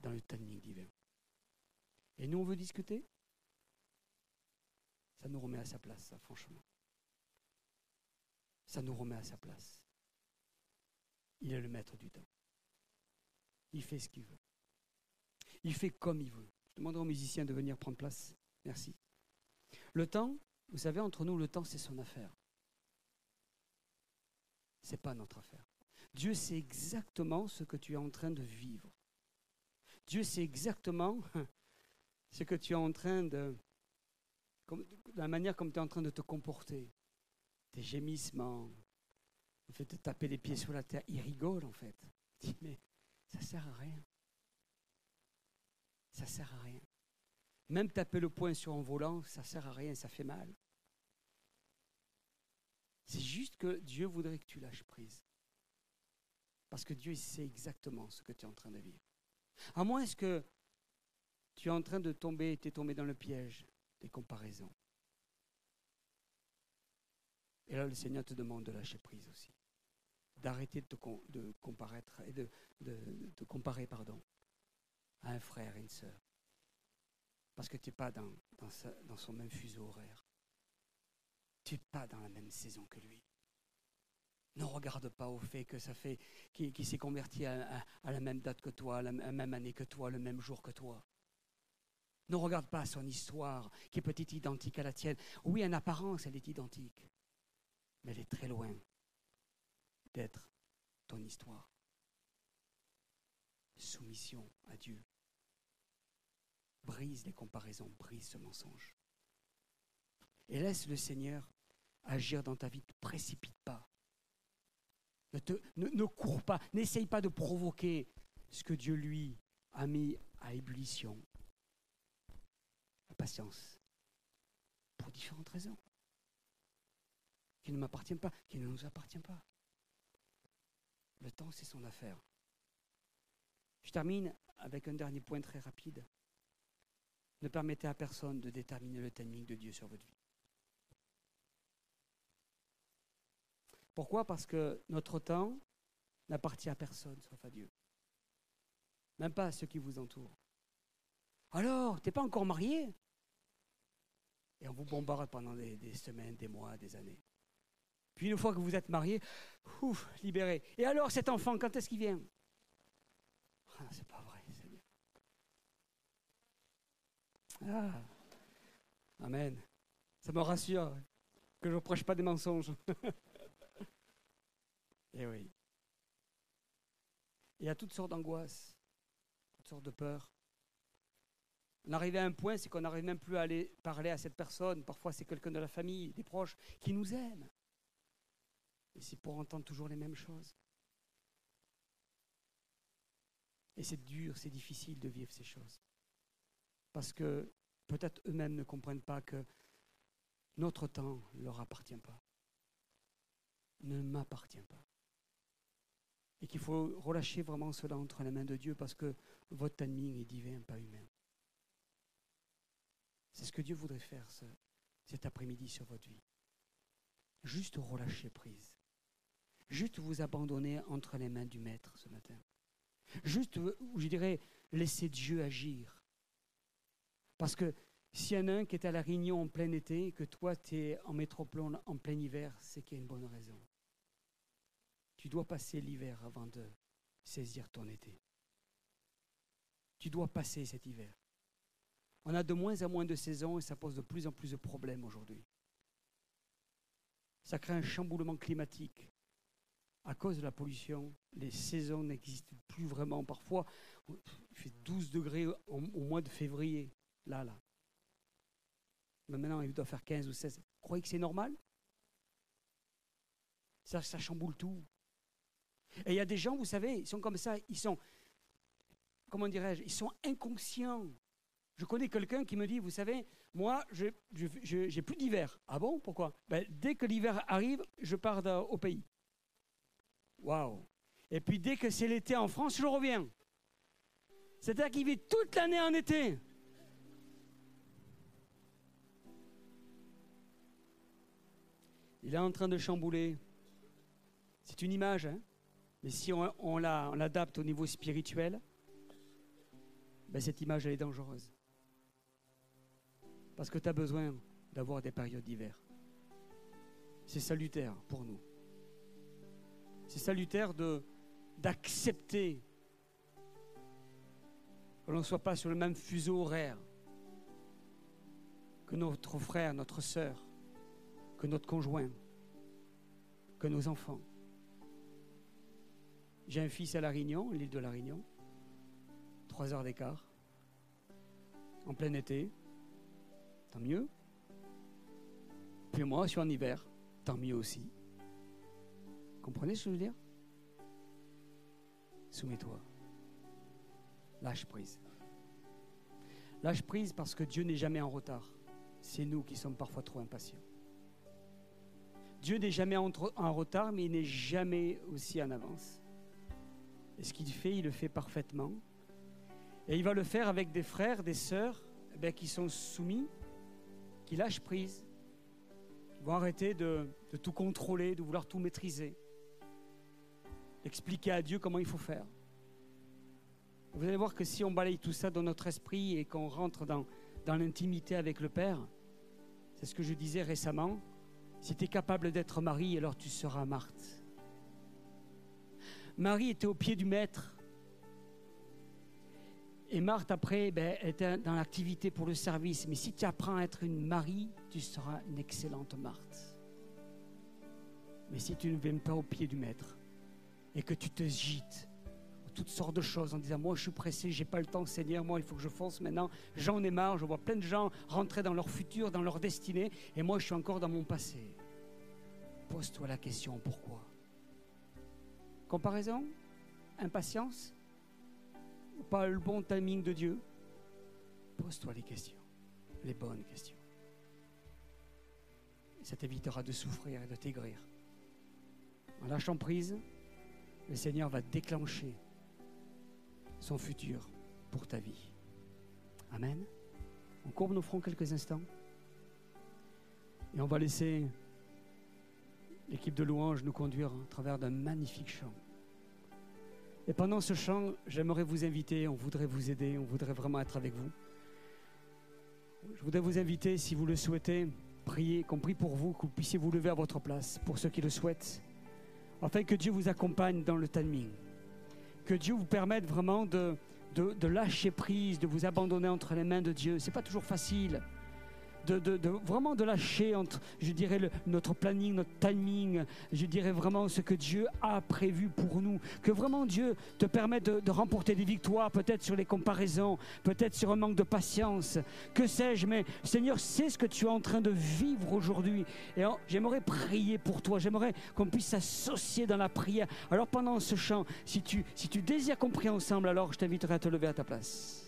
dans le timing divin. Et nous, on veut discuter? Ça nous remet à sa place, ça, franchement. Ça nous remet à sa place. Il est le maître du temps. Il fait ce qu'il veut. Il fait comme il veut. Je demanderai aux musiciens de venir prendre place. Merci. Le temps, vous savez, entre nous, le temps, c'est son affaire. Ce n'est pas notre affaire. Dieu sait exactement ce que tu es en train de vivre. Dieu sait exactement c'est que tu es en train de, la manière comme tu es en train de te comporter, tes gémissements, le fait de taper les pieds sur la terre, il rigole en fait. Il dit, mais ça sert à rien. Ça sert à rien. Même taper le poing sur un volant, ça sert à rien, ça fait mal. C'est juste que Dieu voudrait que tu lâches prise. Parce que Dieu sait exactement ce que tu es en train de vivre. À moins est-ce que tu es en train de tomber, tu es tombé dans le piège des comparaisons. Et là, le Seigneur te demande de lâcher prise aussi. D'arrêter de te et de, comparer pardon, à un frère et une sœur. Parce que tu n'es pas dans, dans, son même fuseau horaire. Tu n'es pas dans la même saison que lui. Ne regarde pas au fait que ça fait qu'il s'est converti à, la même date que toi, à la même année que toi, le même jour que toi. Ne regarde pas son histoire, qui est peut-être identique à la tienne. Oui, en apparence, elle est identique, mais elle est très loin d'être ton histoire. Soumission à Dieu. Brise les comparaisons, brise ce mensonge. Et laisse le Seigneur agir dans ta vie. Ne te précipite pas. Ne, cours pas. N'essaye pas de provoquer ce que Dieu, lui, a mis à ébullition. Patience. Pour différentes raisons. Qui ne m'appartiennent pas, qui ne nous appartiennent pas. Le temps, c'est son affaire. Je termine avec un dernier point très rapide. Ne permettez à personne de déterminer le timing de Dieu sur votre vie. Pourquoi? Parce que notre temps n'appartient à personne sauf à Dieu. Même pas à ceux qui vous entourent. Alors, tu n'es pas encore marié? Et on vous bombarde pendant des, des, semaines, des mois, des années. Puis une fois que vous êtes marié, ouf, libéré. Et alors cet enfant, quand est-ce qu'il vient? Ah, C'est pas vrai, Seigneur. Ah, Amen. Ça me rassure que je ne prêche pas des mensonges. Et eh oui. Il y a toutes sortes d'angoisses, toutes sortes de peurs. On arrive à un point, c'est qu'on n'arrive même plus à aller parler à cette personne. Parfois, c'est quelqu'un de la famille, des proches, qui nous aime. Et c'est pour entendre toujours les mêmes choses. Et c'est dur, c'est difficile de vivre ces choses. Parce que peut-être eux-mêmes ne comprennent pas que notre temps ne leur appartient pas. Ne m'appartient pas et qu'il faut relâcher vraiment cela entre les mains de Dieu parce que votre timing est divin, pas humain. C'est ce que Dieu voudrait faire cet après-midi sur votre vie. Juste relâcher prise. Juste vous abandonner entre les mains du Maître ce matin. Juste, je dirais, laisser Dieu agir. Parce que s'il y en a un qui est à la Réunion en plein été, que toi tu es en métropole en plein hiver, c'est qu'il y a une bonne raison. Tu dois passer l'hiver avant de saisir ton été. Tu dois passer cet hiver. On a de moins en moins de saisons et ça pose de plus en plus de problèmes aujourd'hui. Ça crée un chamboulement climatique. À cause de la pollution, les saisons n'existent plus vraiment. Parfois, il fait 12 degrés au, mois de février. Là, là. Mais maintenant, il doit faire 15 ou 16. Vous croyez que c'est normal? Ça, ça chamboule tout. Et il y a des gens, vous savez, ils sont comme ça, ils sont, comment dirais-je, ils sont inconscients. Je connais quelqu'un qui me dit, vous savez, moi, je n'ai plus d'hiver. Ah bon Pourquoi? Ben, Dès que l'hiver arrive, je pars au pays. Waouh Et puis dès que c'est l'été en France, je reviens. C'est-à-dire qu'il vit toute l'année en été. Il est en train de chambouler. C'est une image, hein? Mais si on, l'adapte au niveau spirituel, ben cette image elle est dangereuse. Parce que tu as besoin d'avoir des périodes d'hiver. C'est salutaire pour nous. C'est salutaire d'accepter que l'on ne soit pas sur le même fuseau horaire que notre frère, notre sœur, que notre conjoint, que nos enfants. J'ai un fils à La Réunion, l'île de La Réunion, trois heures d'écart. en plein été, tant mieux. Puis moi, je suis en hiver, tant mieux aussi. Comprenez ce que je veux dire? Soumets-toi. Lâche prise. Lâche prise parce que Dieu n'est jamais en retard. C'est nous qui sommes parfois trop impatients. Dieu n'est jamais en, retard, mais il n'est jamais aussi en avance. Et ce qu'il fait, il le fait parfaitement. Et il va le faire avec des frères, des sœurs eh qui sont soumis, qui lâchent prise, vont arrêter de, tout contrôler, de vouloir tout maîtriser. Expliquer à Dieu comment il faut faire. Vous allez voir que si on balaye tout ça dans notre esprit et qu'on rentre dans, dans l'intimité avec le Père, c'est ce que je disais récemment, si tu es capable d'être Marie, alors tu seras Marthe. Marie était au pied du Maître. Et Marthe, après, ben, était dans l'activité pour le service. Mais si tu apprends à être une Marie, tu seras une excellente Marthe. Mais si tu ne viens pas au pied du Maître et que tu te gites toutes sortes de choses en disant Moi, je suis pressé, j'ai pas le temps, Seigneur, moi, il faut que je fonce maintenant. J'en ai marre, je vois plein de gens rentrer dans leur futur, dans leur destinée, et moi, je suis encore dans mon passé. Pose-toi la question pourquoi? Comparaison Impatience pas le bon timing de Dieu Pose-toi les questions, les bonnes questions. Et ça t'évitera de souffrir et de t'aigrir. En lâchant prise, le Seigneur va déclencher son futur pour ta vie. Amen. On courbe nos fronts quelques instants. Et on va laisser l'équipe de louanges nous conduire à travers d'un magnifique chant. Et pendant ce chant, j'aimerais vous inviter, on voudrait vous aider, on voudrait vraiment être avec vous. Je voudrais vous inviter, si vous le souhaitez, prier, qu'on prie pour vous, que vous puissiez vous lever à votre place, pour ceux qui le souhaitent, afin que Dieu vous accompagne dans le timing que Dieu vous permette vraiment de, de, lâcher prise, de vous abandonner entre les mains de Dieu. Ce n'est pas toujours facile de, vraiment de lâcher entre, je dirais, notre planning, notre timing, je dirais vraiment ce que Dieu a prévu pour nous. Que vraiment Dieu te permette de, remporter des victoires, peut-être sur les comparaisons, peut-être sur un manque de patience, que sais-je, mais Seigneur, c'est ce que tu es en train de vivre aujourd'hui. Et j'aimerais prier pour toi, j'aimerais qu'on puisse s'associer dans la prière. Alors pendant ce chant, si tu, si tu désires qu'on prie ensemble, alors je t'inviterai à te lever à ta place.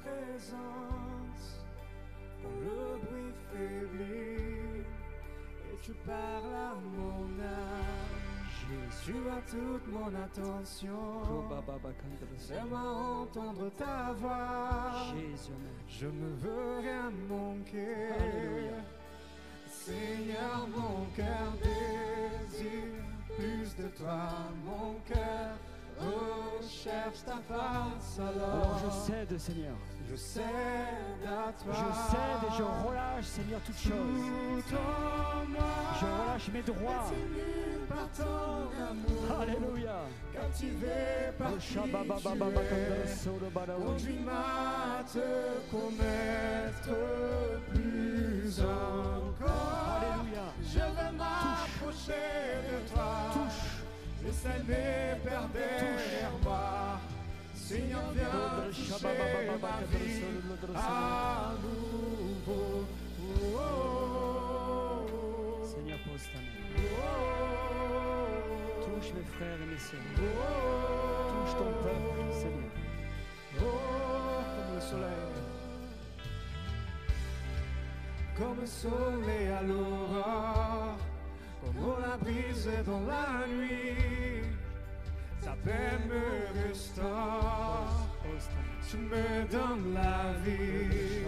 Présence, quand le bruit faiblit et tu parles à mon âme. Tu as toute mon attention. Fais-moi entendre ta voix. Je ne veux rien manquer. Seigneur, mon cœur désire plus de toi, mon cœur cherche ta face alors. je cède, Seigneur. Je cède à toi. Je cède et je relâche, Seigneur, toutes choses. Je relâche mes droits. Par ton amour, Alléluia. Captivé par Conduis-moi te connaître plus encore. Alléluia. Je veux m'approcher de toi. Pères derrière moi. Seigneur, viens toucher ma vie à nouveau. Oh, oh, oh. Seigneur, pose ta main. Touche mes frères et mes sœurs. Touche ton peuple, Seigneur. Oh, comme le soleil. Comme le soleil à l'aurore comme la brise dans la Tu me donnes la vie,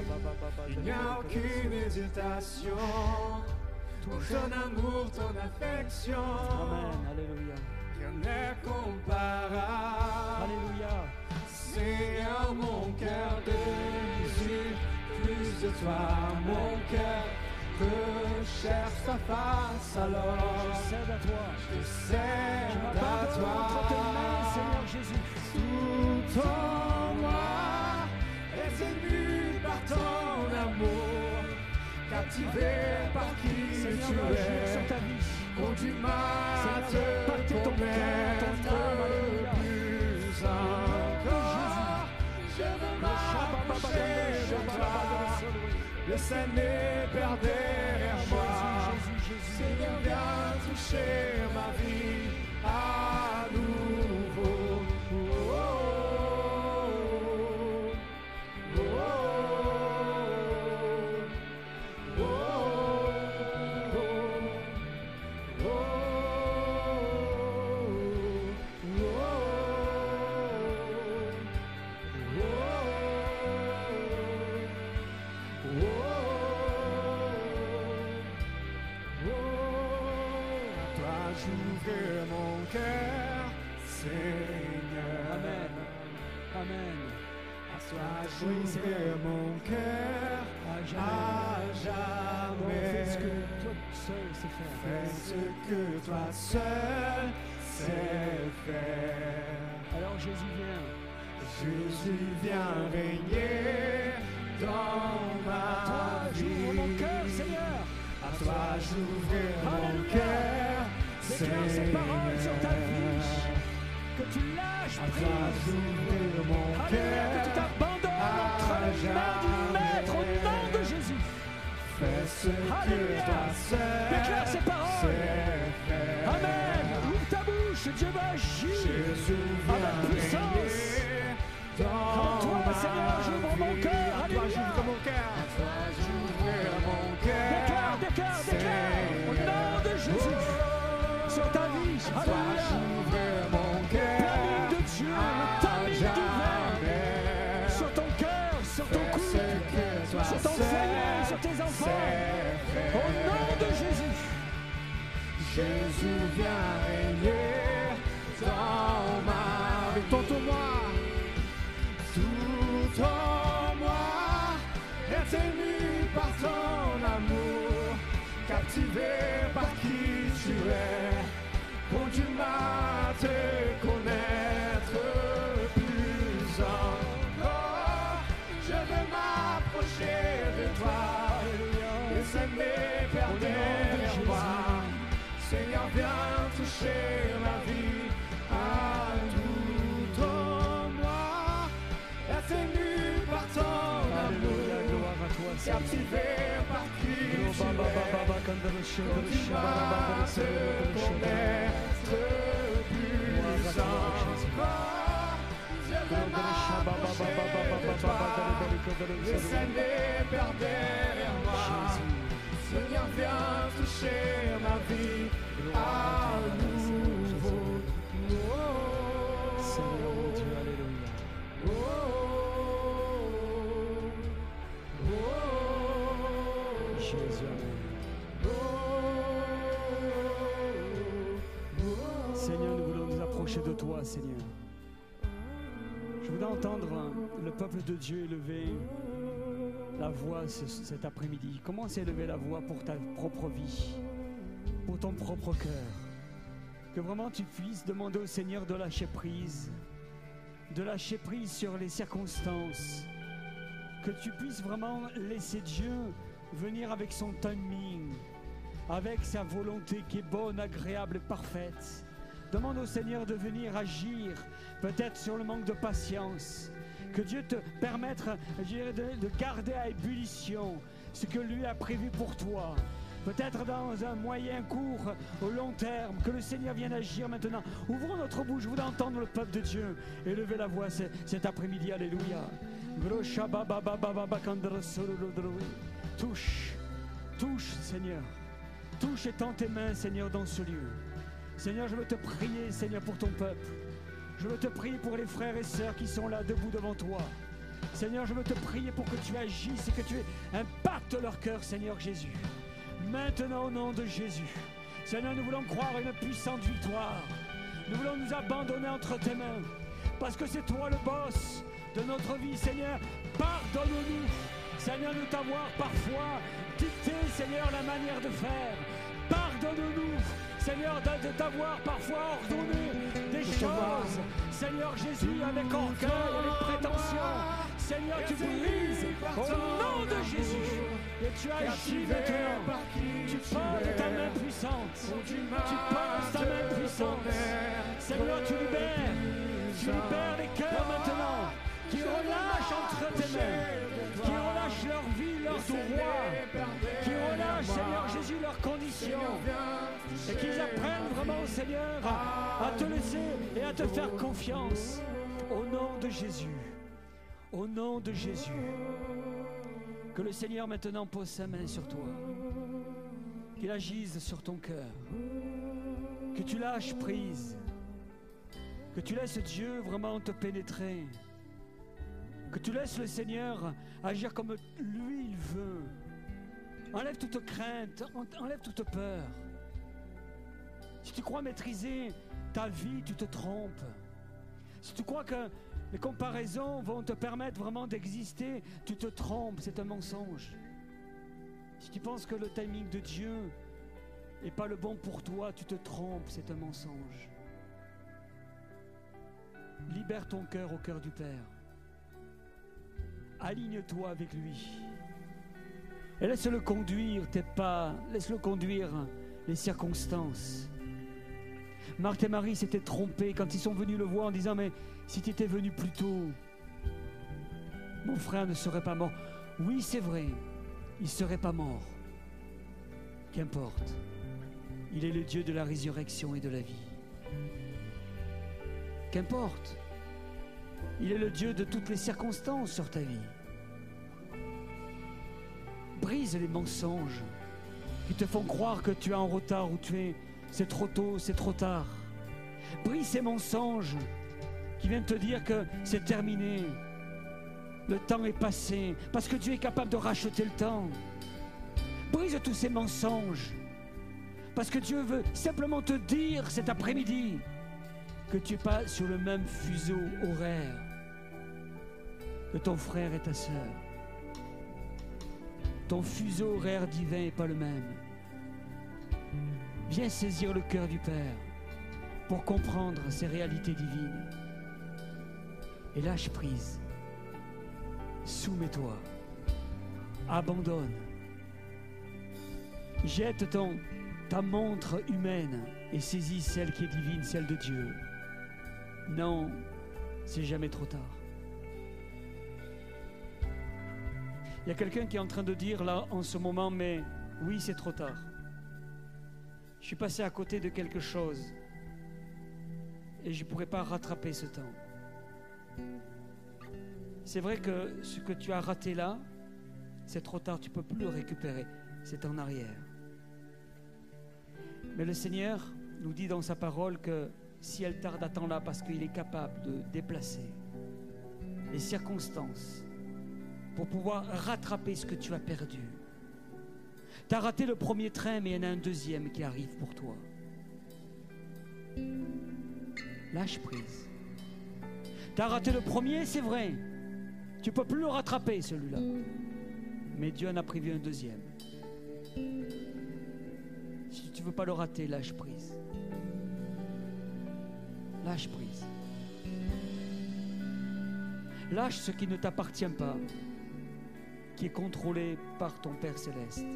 il n'y a aucune hésitation. Ton amour, ton affection, Amen, Alléluia. rien n'est comparable. Alléluia. Seigneur, mon cœur désire plus de toi, mon cœur je cherche ta face alors. Je cède à toi. Je cède à toi. Entre tes mains, Seigneur Jésus. Tout en moi est ému par ton amour, captivé par qui Seigneur, tu sur es. ta vie. Conduis-moi te ton cœur, plus encore. Je veux m'approcher de toi. Le sein n'est perd derrière moi. Seigneur, viens toucher ma vie Toi j'ouvre mon cœur À jamais. à Fais ce que toi seul sais faire. Fais ce que toi seul sais faire. Alors Jésus vient. Jésus vient régner dans À toi, ma j'ouvre mon cœur, vie. Seigneur. À toi j'ouvre mon cœur, Déclare ces paroles sur ta vie. Que tu lâches prise. Alléluia. Que tu t'abandonnes entre les mains du Maître au nom de Jésus. fais ce que Alléluia. Déclare ces paroles. Amen. Ouvre ta bouche. Dieu va agir. Jésus Avec puissance. En dans toi, ma Seigneur, j'ouvre mon cœur. Alléluia. Déclare, déclare, déclare. Au nom de Jésus. Sur ta vie. Alléluia. Jésus vient régner dans ma vie. Tout en moi, tout en moi est ému par ton amour, captivé par qui tu es. Conduis-moi Je veux m'approcher de toi. Les. Seigneur, viens toucher ma vie à nouveau. De toi, Seigneur. Je voudrais entendre le peuple de Dieu élever la voix ce- cet après-midi. Commence à élever la voix pour ta propre vie, pour ton propre cœur? Que vraiment tu puisses demander au Seigneur de lâcher prise, de lâcher prise sur les circonstances. Que tu puisses vraiment laisser Dieu venir avec son timing, avec sa volonté qui est bonne, agréable et parfaite. Demande au Seigneur de venir agir, peut-être sur le manque de patience. Que Dieu te permette de, de garder à ébullition ce que lui a prévu pour toi. Peut-être dans un moyen court, au long terme, que le Seigneur vienne agir maintenant. Ouvrons notre bouche, je voudrais entendre le peuple de Dieu élever la voix ce- cet après-midi. Alléluia. Touche, touche, Seigneur. Touche étends tes mains, Seigneur, dans ce lieu. Seigneur, je veux te prier, Seigneur, pour ton peuple. Je veux te prier pour les frères et sœurs qui sont là debout devant toi. Seigneur, je veux te prier pour que tu agisses et que tu impactes leur cœur, Seigneur Jésus. Maintenant, au nom de Jésus. Seigneur, nous voulons croire à une puissante victoire. Nous voulons nous abandonner entre tes mains. Parce que c'est toi le boss de notre vie, Seigneur. Pardonne-nous, Seigneur, de t'avoir parfois dicté, Seigneur, la manière de faire. Pardonne-nous, Seigneur, de t'avoir parfois ordonné des choses. Seigneur Jésus, avec orgueil, avec prétention. Seigneur, tu brises au nom de Jésus. Et tu agis maintenant. Tu parles de ta main puissante. Tu parles de ta main puissante. Seigneur, tu libères. Tu libères les cœurs maintenant. Qui relâchent entre tes mains. Qui relâchent leur vie, leurs droits. Seigneur Jésus, leurs conditions. Et qu'ils apprennent vraiment, Seigneur, à, à te laisser et à te faire confiance. Au nom de Jésus. Au nom de Jésus. Que le Seigneur maintenant pose sa main sur toi. Qu'il agisse sur ton cœur. Que tu lâches prise. Que tu laisses Dieu vraiment te pénétrer. Que tu laisses le Seigneur agir comme lui il veut. Enlève toute crainte, en- enlève toute peur. Si tu crois maîtriser ta vie, tu te trompes. Si tu crois que les comparaisons vont te permettre vraiment d'exister, tu te trompes, c'est un mensonge. Si tu penses que le timing de Dieu n'est pas le bon pour toi, tu te trompes, c'est un mensonge. Libère ton cœur au cœur du Père. Aligne-toi avec lui. Et laisse-le conduire tes pas, laisse-le conduire les circonstances. Marthe et Marie s'étaient trompés quand ils sont venus le voir en disant Mais si tu étais venu plus tôt, mon frère ne serait pas mort. Oui, c'est vrai, il ne serait pas mort. Qu'importe, il est le Dieu de la résurrection et de la vie. Qu'importe, il est le Dieu de toutes les circonstances sur ta vie. Brise les mensonges qui te font croire que tu es en retard ou tu es c'est trop tôt, c'est trop tard. Brise ces mensonges qui viennent te dire que c'est terminé. Le temps est passé parce que Dieu est capable de racheter le temps. Brise tous ces mensonges parce que Dieu veut simplement te dire cet après-midi que tu n'es pas sur le même fuseau horaire que ton frère et ta sœur. Ton fuseau horaire divin n'est pas le même. Viens saisir le cœur du Père pour comprendre ces réalités divines. Et lâche prise. Soumets-toi. Abandonne. Jette ton, ta montre humaine et saisis celle qui est divine, celle de Dieu. Non, c'est jamais trop tard. Y a quelqu'un qui est en train de dire là en ce moment, mais oui, c'est trop tard. Je suis passé à côté de quelque chose et je ne pourrais pas rattraper ce temps. C'est vrai que ce que tu as raté là, c'est trop tard, tu ne peux plus le récupérer. C'est en arrière. Mais le Seigneur nous dit dans sa parole que si elle tarde, attends-la parce qu'il est capable de déplacer les circonstances pour pouvoir rattraper ce que tu as perdu. Tu as raté le premier train, mais il y en a un deuxième qui arrive pour toi. Lâche prise. Tu as raté le premier, c'est vrai. Tu peux plus le rattraper, celui-là. Mais Dieu en a prévu un deuxième. Si tu veux pas le rater, lâche prise. Lâche prise. Lâche ce qui ne t'appartient pas, qui est contrôlé par ton Père céleste.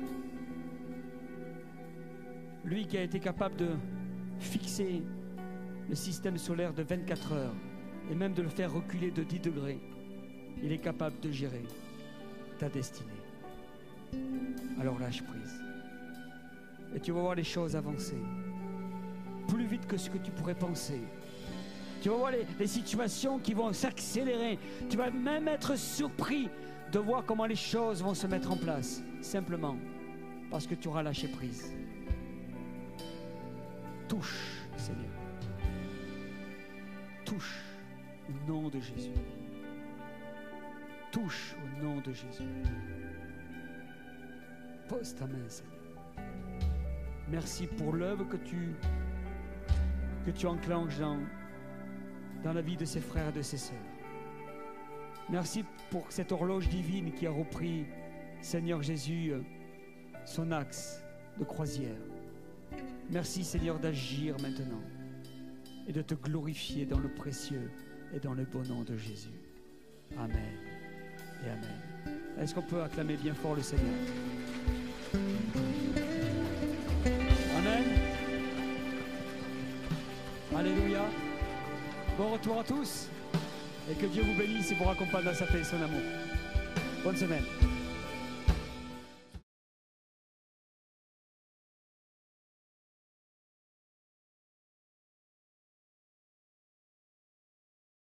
Lui qui a été capable de fixer le système solaire de 24 heures et même de le faire reculer de 10 degrés, il est capable de gérer ta destinée. Alors lâche prise. Et tu vas voir les choses avancer. Plus vite que ce que tu pourrais penser. Tu vas voir les, les situations qui vont s'accélérer. Tu vas même être surpris de voir comment les choses vont se mettre en place. Simplement parce que tu auras lâché prise. Touche, Seigneur. Touche au nom de Jésus. Touche au nom de Jésus. Pose ta main, Seigneur. Merci pour l'œuvre que tu, que tu enclenches dans, dans la vie de ses frères et de ses sœurs. Merci pour cette horloge divine qui a repris, Seigneur Jésus, son axe de croisière. Merci Seigneur d'agir maintenant et de te glorifier dans le précieux et dans le beau nom de Jésus. Amen et Amen. Est-ce qu'on peut acclamer bien fort le Seigneur? Amen. Alléluia. Bon retour à tous et que Dieu vous bénisse et vous raccompagne dans sa paix et son amour. Bonne semaine.